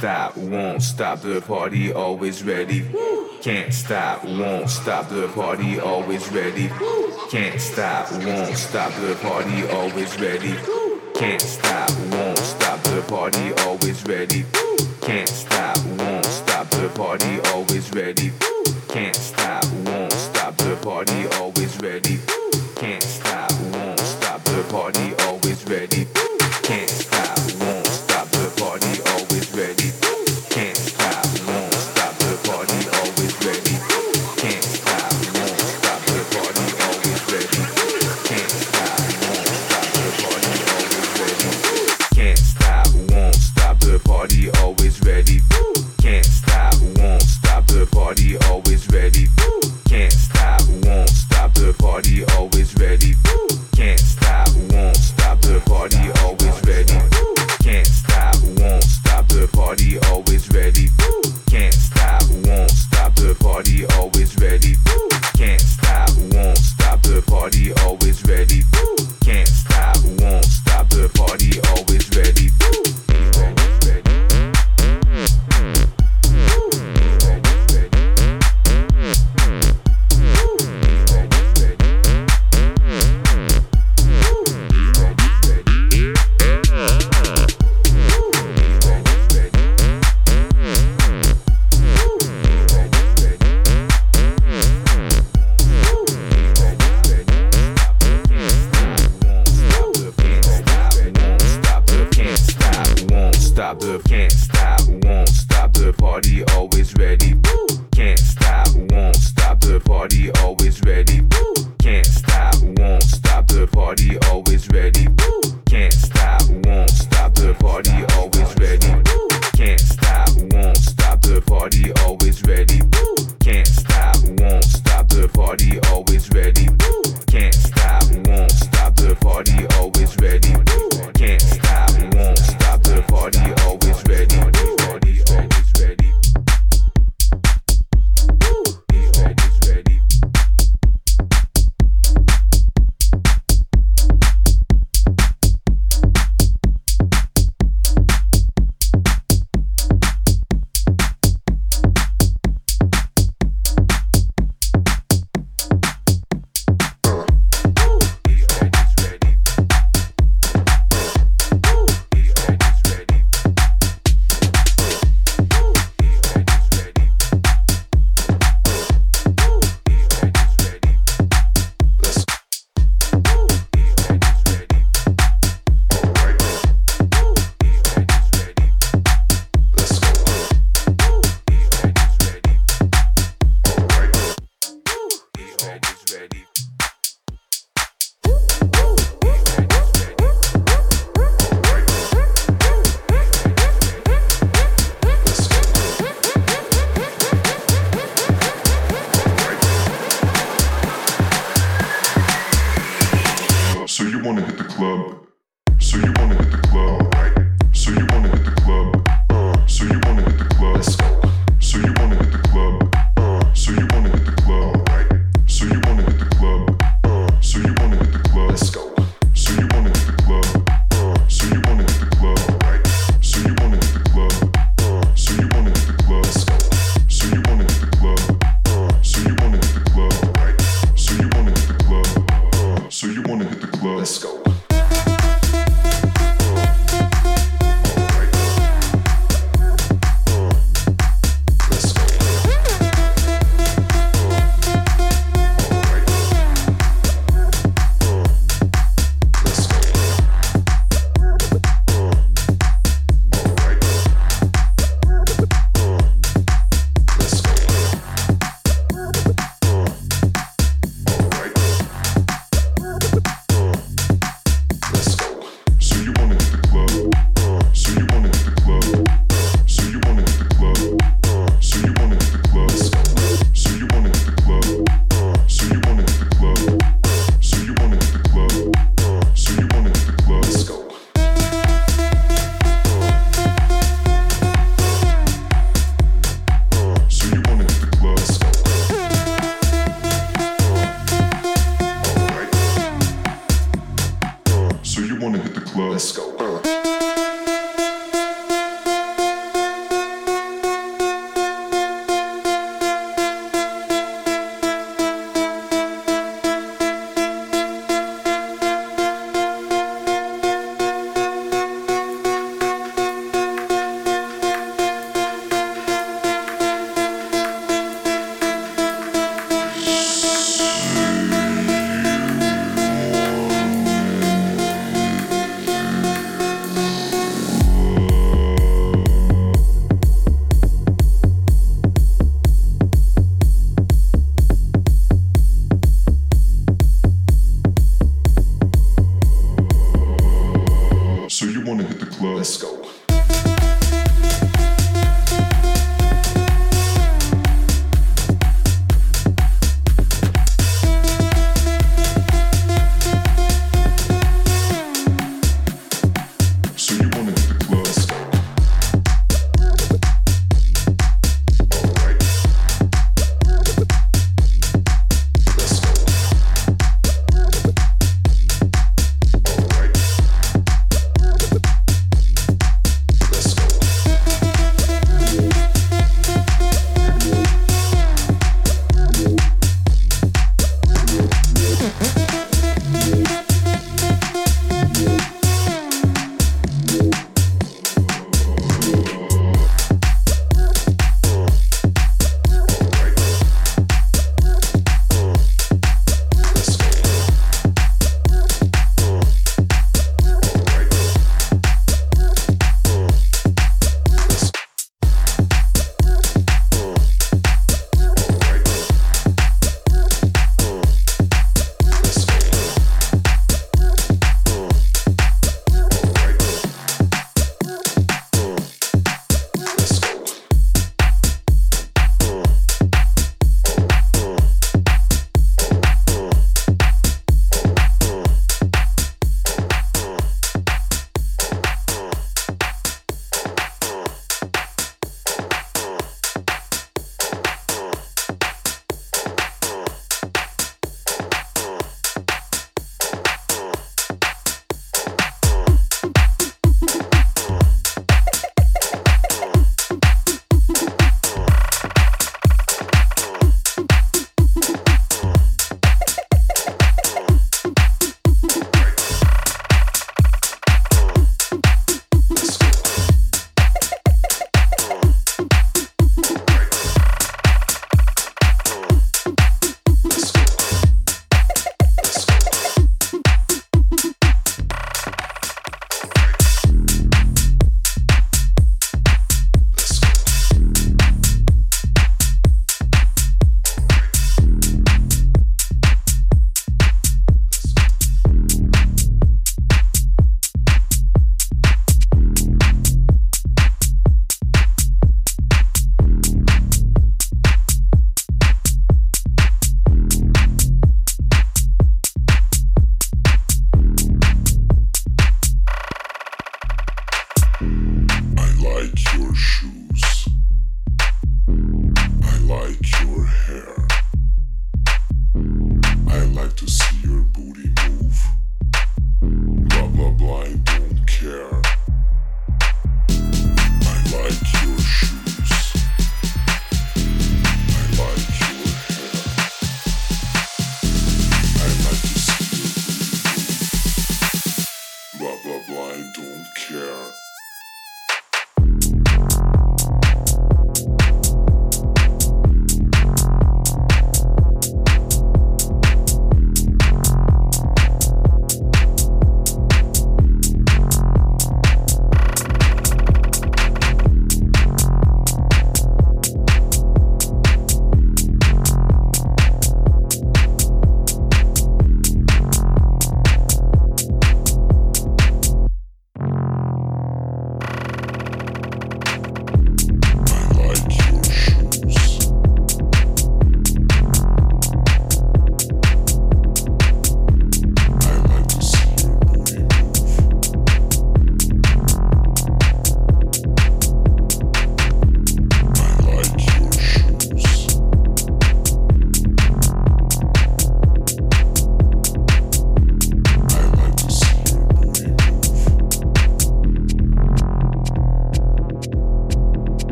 stop, the party always ready. Can't stop, won't stop, the party always ready. Can't stop, won't stop, the party always ready. Can't stop, won't stop, the party always ready. Can't stop, won't stop, the party always ready. Can't stop, won't stop, the party always ready. Can't stop, won't stop, the party always ready. Can't stop, party always ready. Can't stop, won't stop, the party always ready. party always ready.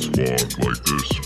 squad like this.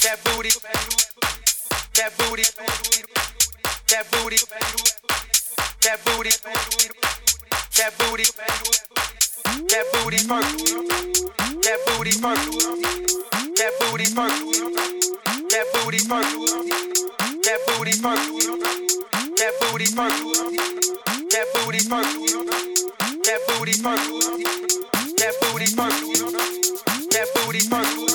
That booty. That booty. That booty. That booty. That booty. That booty purple. That booty purple. That booty purple. That booty purple. That booty purple. That booty purple. That booty purple. That booty purple. That booty purple. That booty purple.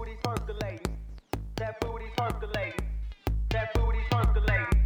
booty percolating. That booty percolating. That booty percolating.